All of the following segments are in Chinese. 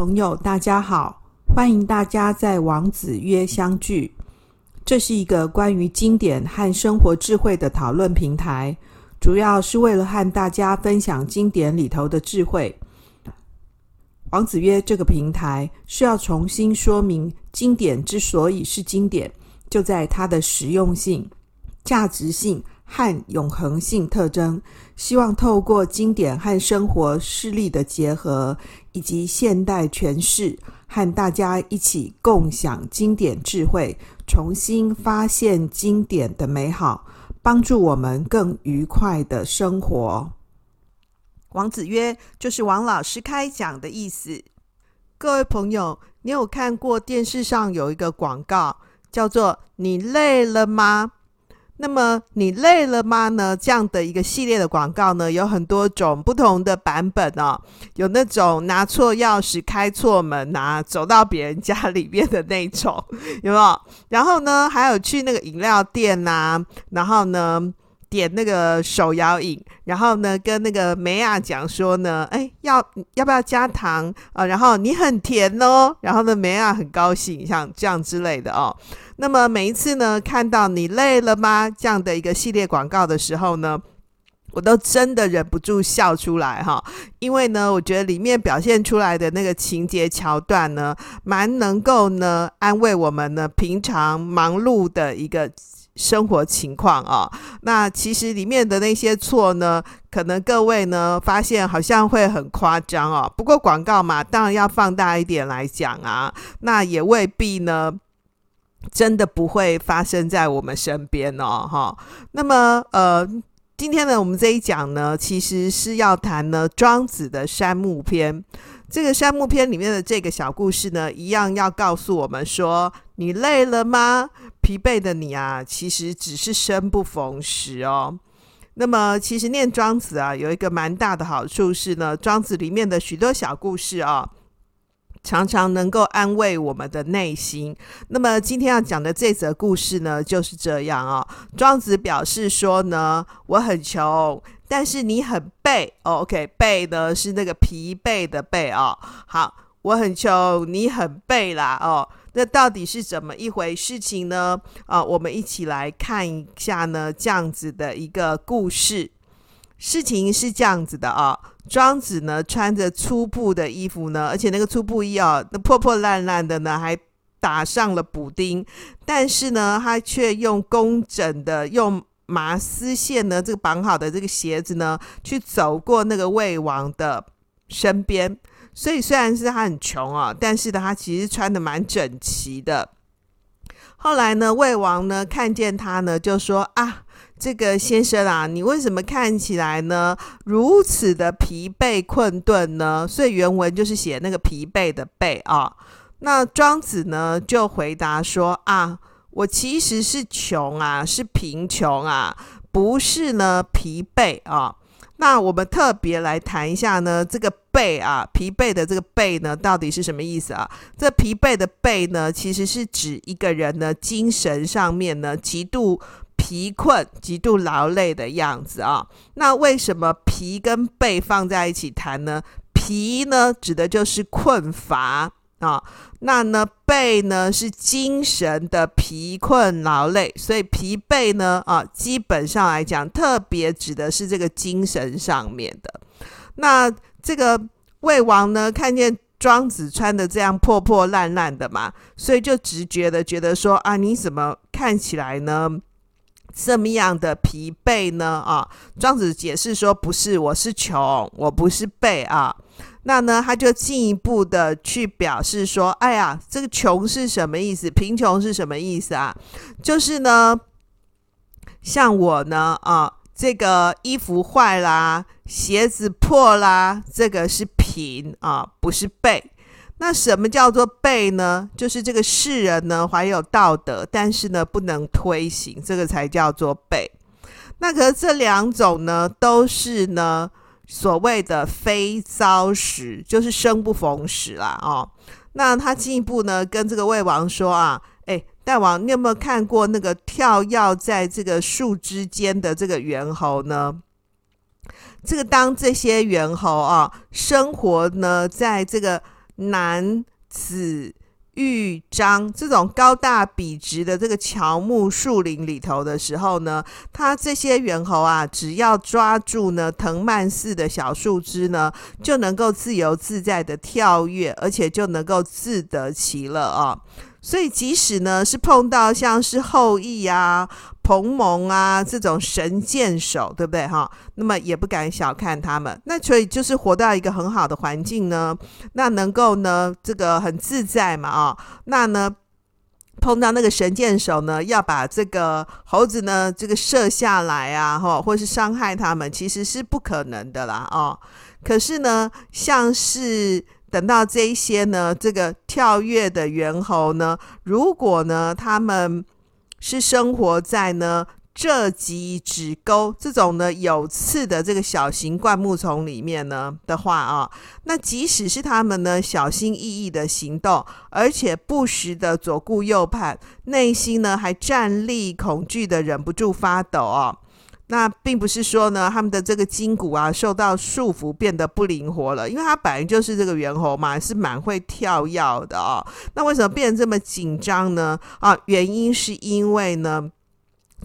朋友，大家好，欢迎大家在王子约相聚。这是一个关于经典和生活智慧的讨论平台，主要是为了和大家分享经典里头的智慧。王子约这个平台是要重新说明经典之所以是经典，就在它的实用性、价值性和永恒性特征。希望透过经典和生活事例的结合，以及现代诠释，和大家一起共享经典智慧，重新发现经典的美好，帮助我们更愉快的生活。王子约就是王老师开讲的意思。各位朋友，你有看过电视上有一个广告，叫做“你累了吗？”那么你累了吗？呢，这样的一个系列的广告呢，有很多种不同的版本哦。有那种拿错钥匙开错门啊，走到别人家里面的那种，有没有？然后呢，还有去那个饮料店呐，然后呢，点那个手摇饮，然后呢，跟那个梅亚讲说呢，哎，要要不要加糖啊？然后你很甜哦，然后呢，梅亚很高兴，像这样之类的哦。那么每一次呢，看到你累了吗？这样的一个系列广告的时候呢，我都真的忍不住笑出来哈，因为呢，我觉得里面表现出来的那个情节桥段呢，蛮能够呢安慰我们呢平常忙碌的一个。生活情况啊，那其实里面的那些错呢，可能各位呢发现好像会很夸张哦。不过广告嘛，当然要放大一点来讲啊，那也未必呢，真的不会发生在我们身边哦。哈，那么呃，今天呢，我们这一讲呢，其实是要谈呢庄子的山木篇。这个山木篇里面的这个小故事呢，一样要告诉我们说：你累了吗？疲惫的你啊，其实只是生不逢时哦。那么，其实念庄子啊，有一个蛮大的好处是呢，庄子里面的许多小故事啊，常常能够安慰我们的内心。那么，今天要讲的这则故事呢，就是这样啊。庄子表示说呢，我很穷，但是你很背。哦，OK，背呢是那个疲惫的背哦。好，我很穷，你很背啦。哦。那到底是怎么一回事情呢？啊，我们一起来看一下呢，这样子的一个故事。事情是这样子的啊，庄子呢穿着粗布的衣服呢，而且那个粗布衣啊，那破破烂烂的呢，还打上了补丁，但是呢，他却用工整的用麻丝线呢，这个绑好的这个鞋子呢，去走过那个魏王的身边。所以虽然是他很穷啊，但是呢，他其实穿得蛮整齐的。后来呢，魏王呢看见他呢，就说：“啊，这个先生啊，你为什么看起来呢如此的疲惫困顿呢？”所以原文就是写那个疲惫的惫啊。那庄子呢就回答说：“啊，我其实是穷啊，是贫穷啊，不是呢疲惫啊。”那我们特别来谈一下呢，这个惫啊，疲惫的这个惫呢，到底是什么意思啊？这疲惫的惫呢，其实是指一个人呢，精神上面呢，极度疲困、极度劳累的样子啊。那为什么疲跟惫放在一起谈呢？疲呢，指的就是困乏。啊，那呢，惫呢是精神的疲困劳累，所以疲惫呢，啊，基本上来讲，特别指的是这个精神上面的。那这个魏王呢，看见庄子穿的这样破破烂烂的嘛，所以就直觉的觉得说啊，你怎么看起来呢这么样的疲惫呢？啊，庄子解释说，不是，我是穷，我不是惫啊。那呢，他就进一步的去表示说：“哎呀，这个穷是什么意思？贫穷是什么意思啊？就是呢，像我呢，啊，这个衣服坏啦，鞋子破啦，这个是贫啊，不是背。那什么叫做背呢？就是这个世人呢怀有道德，但是呢不能推行，这个才叫做背。那可是这两种呢，都是呢。”所谓的非遭时，就是生不逢时啦，哦。那他进一步呢，跟这个魏王说啊，大王，你有没有看过那个跳跃在这个树枝间的这个猿猴呢？这个当这些猿猴啊，生活呢，在这个楠、子、玉、樟这种高大笔直的这个乔木树林里头的时候呢，它这些猿猴啊，只要抓住呢藤蔓似的小树枝呢，就能够自由自在的跳跃，而且就能够自得其乐啊。所以，即使呢是碰到像是后羿啊、彭蒙啊这种神箭手，对不对哈？那么也不敢小看他们。那所以就是活到一个很好的环境呢，那能够呢这个很自在嘛啊。那呢碰到那个神箭手呢，要把这个猴子呢这个射下来啊，哈，或是伤害他们，其实是不可能的啦啊。可是呢，像是。等到这一些呢，这个跳跃的猿猴呢，如果呢，他们是生活在呢蔗棘纸沟这种呢有刺的这个小型灌木丛里面呢的话啊，那即使是他们呢小心翼翼的行动，而且不时的左顾右盼，内心呢还战栗恐惧的忍不住发抖啊。那并不是说呢，他们的这个筋骨啊受到束缚，变得不灵活了，因为他本来就是这个猿猴嘛，是蛮会跳跃的哦。那为什么变得这么紧张呢？啊，原因是因为呢。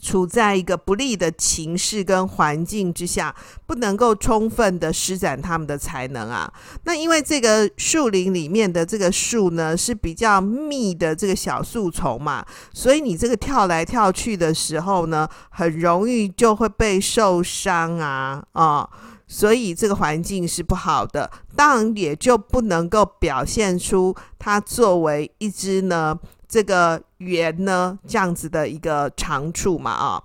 处在一个不利的情势跟环境之下，不能够充分的施展他们的才能啊。那因为这个树林里面的这个树呢是比较密的这个小树丛嘛，所以你这个跳来跳去的时候呢，很容易就会被受伤啊啊。所以这个环境是不好的，当然也就不能够表现出它作为一只呢。这个圆呢，这样子的一个长处嘛啊。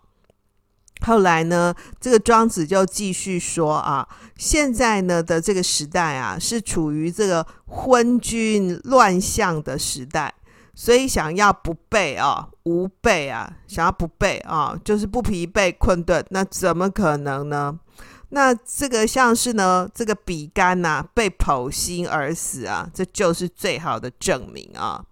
后来呢，这个庄子就继续说啊，现在呢的这个时代啊，是处于这个昏君乱象的时代，所以想要不备啊，无备啊，想要不备啊，就是不疲惫困顿，那怎么可能呢？那这个像是呢，这个比干呐、啊，被剖心而死啊，这就是最好的证明啊。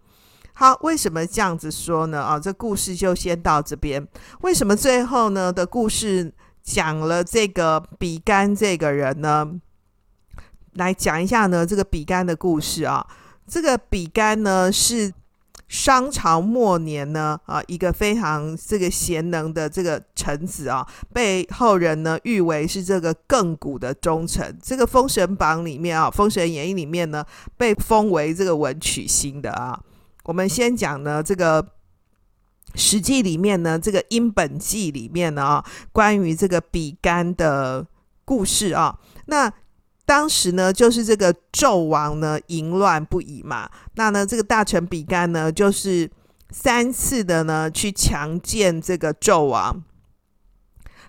好，为什么这样子说呢？啊，这故事就先到这边。为什么最后呢的故事讲了这个比干这个人呢？来讲一下呢，这个比干的故事啊。这个比干呢是商朝末年呢啊一个非常这个贤能的这个臣子啊，被后人呢誉为是这个亘古的忠臣。这个《封神榜》里面啊，《封神演义》里面呢被封为这个文曲星的啊。我们先讲呢，这个《史记》里面呢，这个《殷本纪》里面呢啊，关于这个比干的故事啊。那当时呢，就是这个纣王呢淫乱不已嘛。那呢，这个大臣比干呢，就是三次的呢去强奸这个纣王。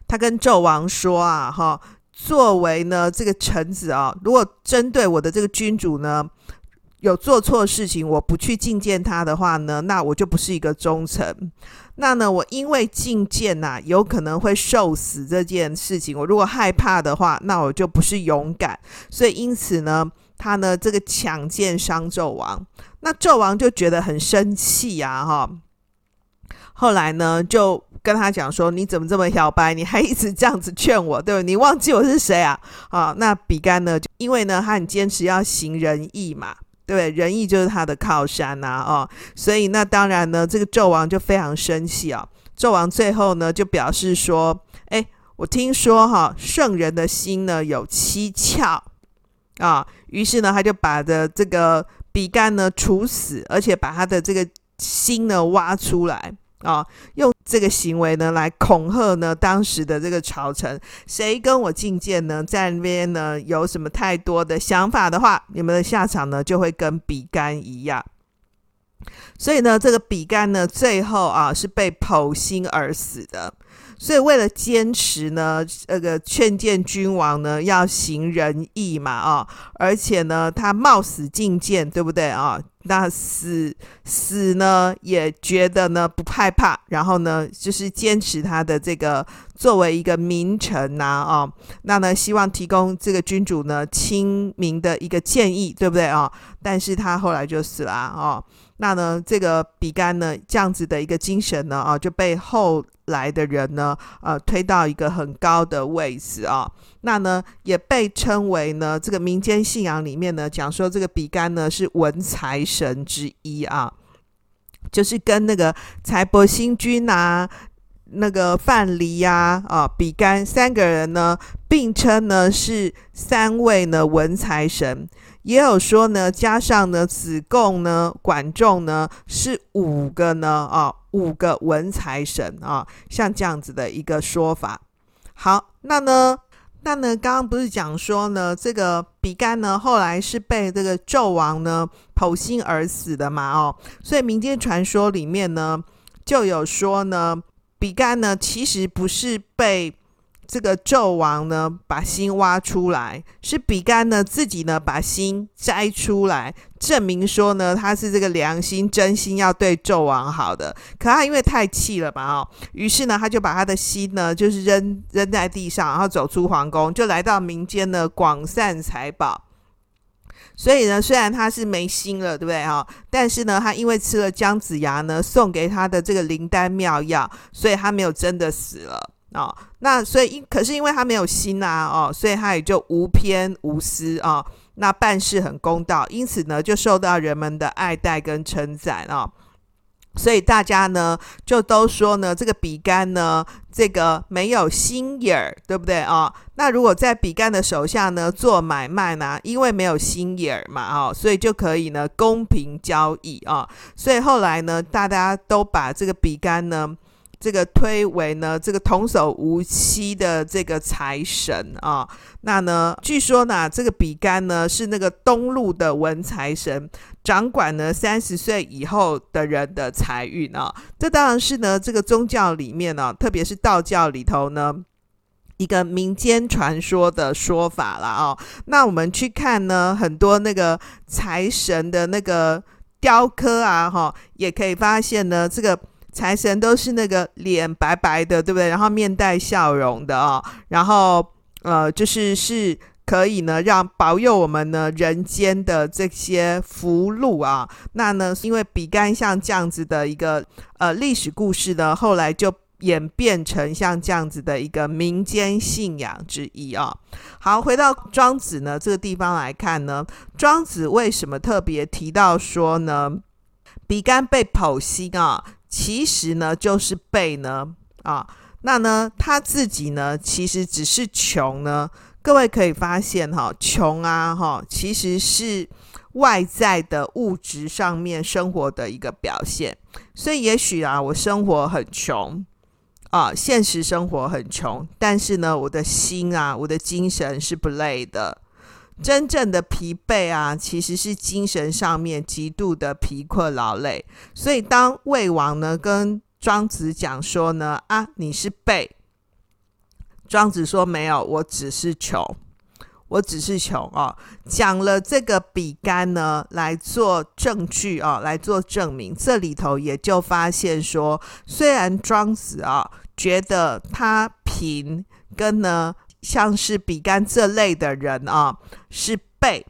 他跟纣王说啊，哈，作为呢这个臣子啊，如果针对我的这个君主呢。有做错事情，我不去觐见他的话呢，那我就不是一个忠臣。那呢，我因为觐见呐，有可能会受死这件事情，我如果害怕的话，那我就不是勇敢。所以因此呢，他呢这个强奸商纣王，那纣王就觉得很生气呀，哈。后来呢，就跟他讲说：“你怎么这么小白？你还一直这样子劝我，对不对？你忘记我是谁啊？”啊，那比干呢，因为呢，他很坚持要行仁义嘛。对，仁义就是他的靠山呐，哦，所以那当然呢，这个纣王就非常生气啊。纣王最后呢就表示说：“哎，我听说哈，圣人的心呢有七窍啊。”于是呢，他就把的这个比干呢处死，而且把他的这个心呢挖出来。啊，用这个行为呢来恐吓呢当时的这个朝臣，谁跟我进谏呢，在那边呢有什么太多的想法的话，你们的下场呢就会跟比干一样。所以呢，这个比干呢最后啊是被剖心而死的。所以为了坚持呢，这个劝谏君王呢要行仁义嘛，啊，而且呢他冒死进谏，对不对？啊？那死死呢，也觉得呢不害怕，然后呢，就是坚持他的这个作为一个名臣呐，啊，那呢，希望提供这个君主呢亲民的一个建议，对不对？啊？但是他后来就死了啊，那呢，这个比干呢这样子的一个精神呢啊，就被后来的人呢呃推到一个很高的位置啊。那呢也被称为呢这个民间信仰里面呢讲说这个比干呢是文财神之一啊，就是跟那个财帛星君呐。那个范蠡呀，啊，比干三个人呢，并称呢是三位呢文财神，也有说呢，加上呢子贡呢、管仲呢，是五个呢，啊，五个文财神啊，像这样子的一个说法。好，那呢，那呢，刚刚不是讲说呢，这个比干呢，后来是被这个纣王呢剖心而死的嘛，哦，所以民间传说里面呢，就有说呢。比干呢，其实不是被这个纣王呢把心挖出来，是比干呢自己呢把心摘出来，证明说呢他是这个良心真心要对纣王好的。可他因为太气了嘛，哦，于是呢他就把他的心呢就是扔扔在地上，然后走出皇宫，就来到民间呢广散财宝。所以呢，虽然他是没心了，对不对哈？但是呢，他因为吃了姜子牙呢送给他的这个灵丹妙药，所以他没有真的死了哦。那所以因可是因为他没有心啊哦，所以他也就无偏无私啊、哦，那办事很公道，因此呢就受到人们的爱戴跟称赞啊。哦所以大家呢，就都说呢，这个比干呢，这个没有心眼儿，对不对啊、哦？那如果在比干的手下呢做买卖呢，因为没有心眼儿嘛，哦，所以就可以呢公平交易啊、哦。所以后来呢，大家都把这个比干呢。这个推为呢，这个童叟无欺的这个财神啊，那呢，据说呢，这个比干呢是那个东路的文财神，掌管呢三十岁以后的人的财运啊。这当然是呢，这个宗教里面呢，特别是道教里头呢，一个民间传说的说法了啊。那我们去看呢，很多那个财神的那个雕刻啊，哈，也可以发现呢，这个。财神都是那个脸白白的，对不对？然后面带笑容的啊、哦，然后呃，就是是可以呢，让保佑我们呢人间的这些福禄啊。那呢，因为比干像这样子的一个呃历史故事呢，后来就演变成像这样子的一个民间信仰之一啊。好，回到庄子呢这个地方来看呢，庄子为什么特别提到说呢，比干被剖心啊？其实呢，就是被呢啊，那呢他自己呢，其实只是穷呢。各位可以发现哈，穷啊哈，其实是外在的物质上面生活的一个表现。所以也许啊，我生活很穷啊，现实生活很穷，但是呢，我的心啊，我的精神是不累的。真正的疲惫啊，其实是精神上面极度的疲困劳累。所以当魏王呢跟庄子讲说呢，啊，你是被。庄子说没有，我只是穷，我只是穷哦。讲了这个比干呢来做证据哦，来做证明。这里头也就发现说，虽然庄子啊觉得他贫跟呢。像是比干这类的人啊，是被，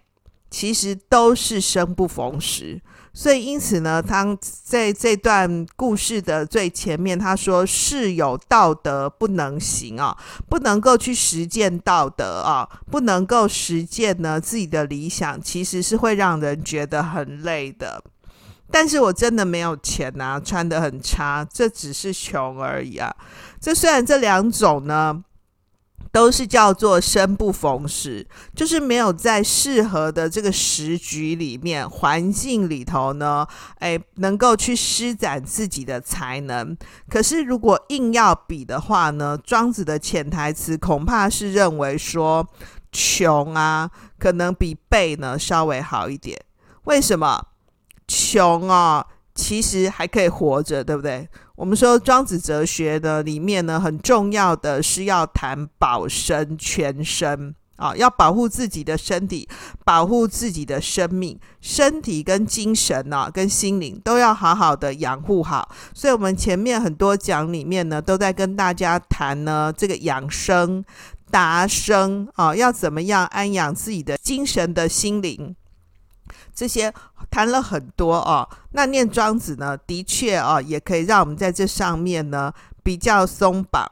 其实都是生不逢时。所以因此呢，他在这段故事的最前面，他说是有道德不能行啊，不能够去实践道德啊，不能够实践呢自己的理想，其实是会让人觉得很累的。但是我真的没有钱啊，穿得很差，这只是穷而已啊。这虽然这两种呢。都是叫做生不逢时，就是没有在适合的这个时局里面、环境里头呢，诶，能够去施展自己的才能。可是如果硬要比的话呢，庄子的潜台词恐怕是认为说，穷啊，可能比背呢稍微好一点。为什么？穷啊，其实还可以活着，对不对？我们说庄子哲学的里面呢，很重要的是要谈保身全身啊，要保护自己的身体，保护自己的生命，身体跟精神啊，跟心灵都要好好的养护好。所以，我们前面很多讲里面呢，都在跟大家谈呢，这个养生达生啊，要怎么样安养自己的精神的心灵。这些谈了很多哦。那念庄子呢，的确哦，也可以让我们在这上面呢比较松绑。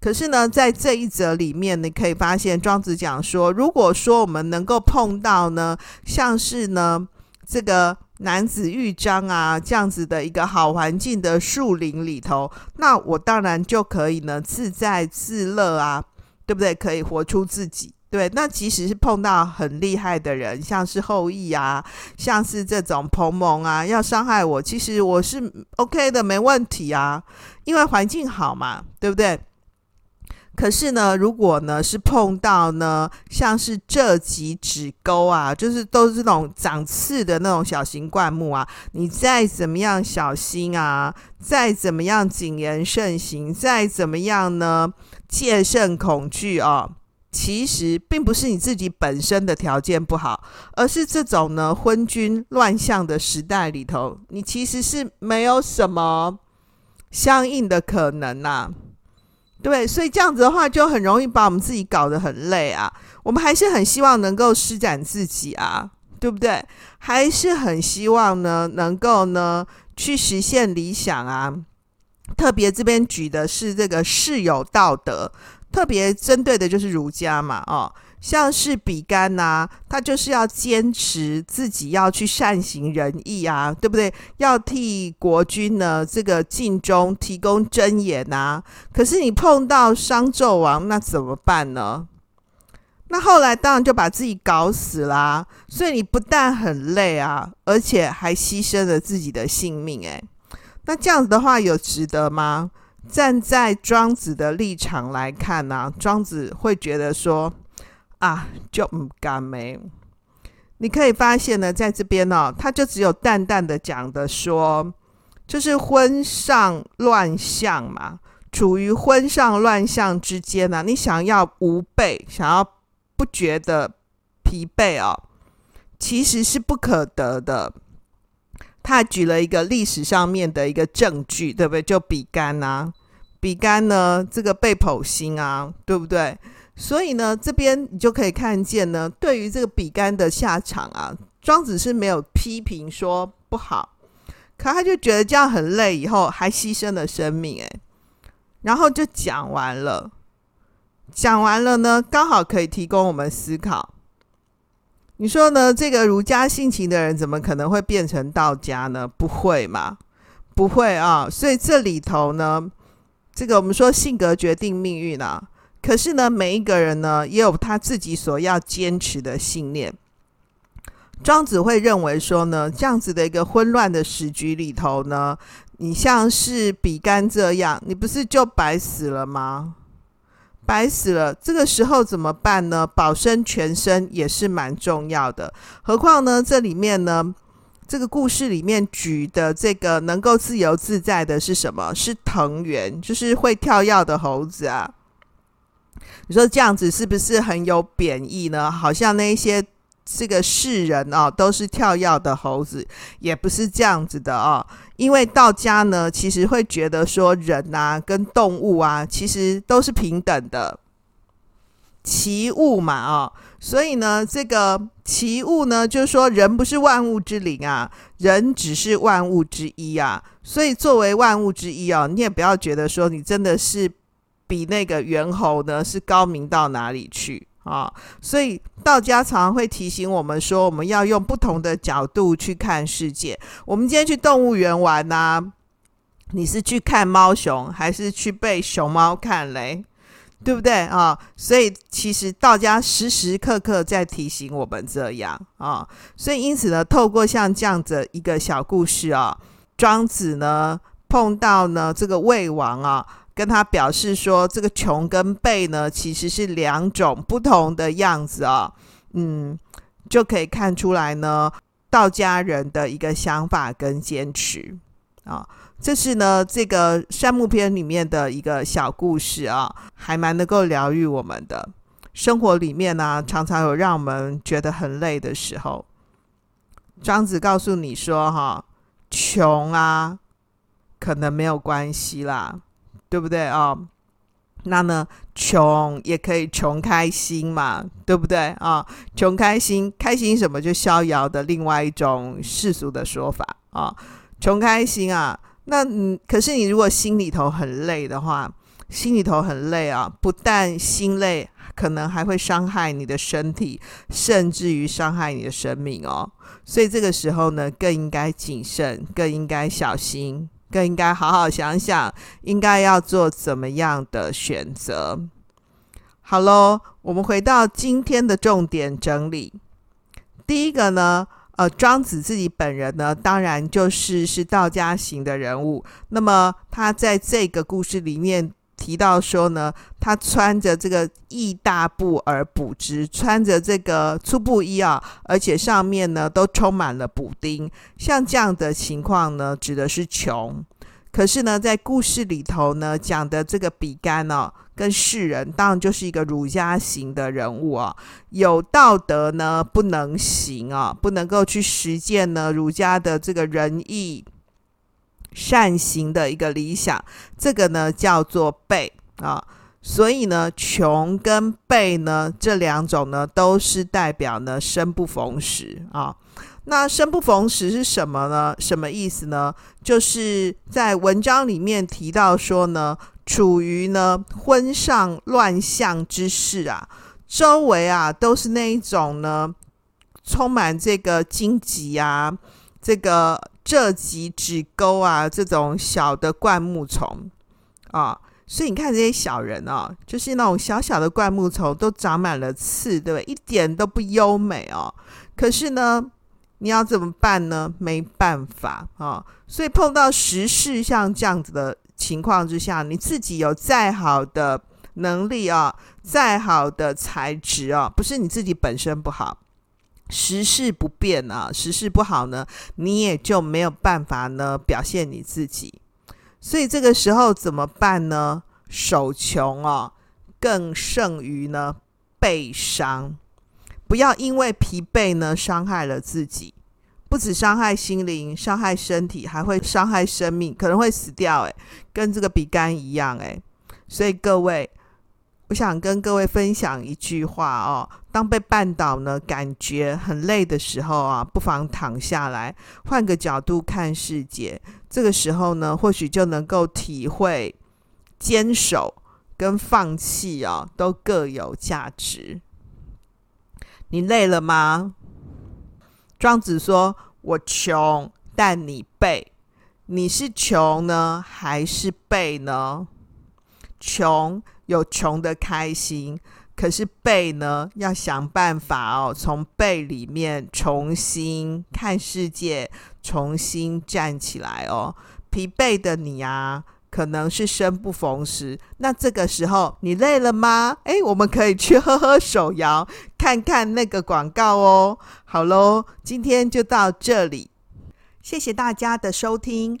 可是呢，在这一则里面，你可以发现庄子讲说，如果说我们能够碰到呢，像是呢这个。男子豫章啊，这样子的一个好环境的树林里头，那我当然就可以呢自在自乐啊，对不对？可以活出自己，对。那即使是碰到很厉害的人，像是后羿啊，像是这种彭蒙啊，要伤害我，其实我是 OK 的，没问题啊，因为环境好嘛，对不对？可是呢，如果呢是碰到呢，像是紥棘纸钩啊，就是都是那种长刺的那种小型灌木啊，你再怎么样小心啊，再怎么样谨言慎行，再怎么样呢戒慎恐惧啊，其实并不是你自己本身的条件不好，而是这种呢昏君乱象的时代里头，你其实是没有什么相应的可能呐、啊。对，所以这样子的话，就很容易把我们自己搞得很累啊。我们还是很希望能够施展自己啊，对不对？还是很希望呢，能够呢去实现理想啊。特别这边举的是这个士有道德，特别针对的就是儒家嘛，哦。像是比干呐、他就是要坚持自己要去善行仁义啊，对不对？要替国君呢这个尽忠，提供箴言呐、啊。可是你碰到商纣王，那怎么办呢？那后来当然就把自己搞死啦、所以你不但很累啊，而且还牺牲了自己的性命。诶，那这样子的话有值得吗？站在庄子的立场来看呢、啊，庄子会觉得说。啊，就唔甘没。你可以发现呢，在这边呢、哦，他就只有淡淡的讲的说，就是婚上乱象嘛，处于婚上乱象之间呢、啊，你想要无备，想要不觉得疲惫哦，其实是不可得的。他举了一个历史上面的一个证据，对不对？就比干呐、啊，比干呢，这个被剖心啊，对不对？所以呢，这边你就可以看见呢，对于这个比干的下场啊，庄子是没有批评说不好，可他就觉得这样很累，以后还牺牲了生命，诶，然后就讲完了，讲完了呢，刚好可以提供我们思考。你说呢？这个儒家性情的人怎么可能会变成道家呢？不会嘛？不会啊！所以这里头呢，这个我们说性格决定命运啊。可是呢，每一个人呢，也有他自己所要坚持的信念。庄子会认为说呢，这样子的一个混乱的时局里头呢，你像是比干这样，你不是就白死了吗？白死了，这个时候怎么办呢？保身全身也是蛮重要的。何况呢，这里面呢，这个故事里面举的这个能够自由自在的是什么？是藤原，就是会跳跃的猴子啊。你说这样子是不是很有贬义呢？好像那些这个世人哦，都是跳跃的猴子，也不是这样子的哦。因为道家呢，其实会觉得说人啊跟动物啊，其实都是平等的，齐物嘛哦。所以呢，这个齐物呢，就是说人不是万物之灵啊，人只是万物之一啊。所以作为万物之一哦，你也不要觉得说你真的是。比那个猿猴呢是高明到哪里去啊？所以道家常常会提醒我们说，我们要用不同的角度去看世界。我们今天去动物园玩呐、你是去看猫熊，还是去被熊猫看嘞？对不对啊？所以其实道家时时刻刻在提醒我们这样啊。所以因此呢，透过像这样子一个小故事啊，庄子呢碰到呢这个魏王啊。跟他表示说，这个穷跟备呢，其实是两种不同的样子啊、嗯，就可以看出来呢，道家人的一个想法跟坚持啊，这是呢这个《山木篇》里面的一个小故事啊，还蛮能够疗愈我们的。生活里面呢，常常有让我们觉得很累的时候。庄子告诉你说，哈，穷啊，可能没有关系啦。对不对啊、哦？那呢，穷也可以穷开心嘛，对不对啊？穷开心，开心什么？就逍遥的另外一种世俗的说法啊。穷开心啊，那嗯，可是你如果心里头很累的话，心里头很累啊，不但心累，可能还会伤害你的身体，甚至于伤害你的生命哦。所以这个时候呢，更应该谨慎，更应该小心。更应该好好想想，应该要做怎么样的选择。好喽，我们回到今天的重点整理。第一个呢，呃，庄子自己本人呢，当然就是是道家型的人物。那么他在这个故事里面提到说呢，他穿着这个衣大布而补之，穿着这个粗布衣啊，而且上面呢都充满了补丁。像这样的情况呢，指的是穷。可是呢，在故事里头呢，讲的这个比干呢、哦，跟世人当然就是一个儒家型的人物啊、有道德呢不能行啊、不能够去实践呢儒家的这个仁义善行的一个理想，这个呢叫做背啊。所以呢，穷跟背呢这两种呢，都是代表呢生不逢时啊。那生不逢时是什么呢？什么意思呢？就是在文章里面提到说呢，处于呢婚丧乱象之势啊，周围啊都是那一种呢，充满这个荆棘啊，这个这几指沟啊，这种小的灌木丛啊，所以你看这些小人啊，就是那种小小的灌木丛都长满了刺，对不对？一点都不优美哦。可是呢，你要怎么办呢？没办法啊，所以碰到时事像这样子的情况之下，你自己有再好的能力啊，再好的才智啊，不是你自己本身不好，时事不变啊，时事不好呢，你也就没有办法呢表现你自己。所以这个时候怎么办呢？手穷啊，更胜于呢被伤。不要因为疲惫呢，伤害了自己，不止伤害心灵，伤害身体，还会伤害生命，可能会死掉。诶，跟这个比干一样。诶，所以各位，我想跟各位分享一句话哦：当被绊倒呢，感觉很累的时候啊，不妨躺下来，换个角度看世界。这个时候呢，或许就能够体会坚守跟放弃哦，都各有价值。你累了吗？庄子说：“我穷，但你背。你是穷呢，还是背呢？穷有穷的开心，可是背呢，要想办法哦，从背里面重新看世界，重新站起来哦。疲惫的你啊。”可能是生不逢时，那这个时候你累了吗？诶，我们可以去喝喝手摇，看看那个广告哦。好喽，今天就到这里，谢谢大家的收听，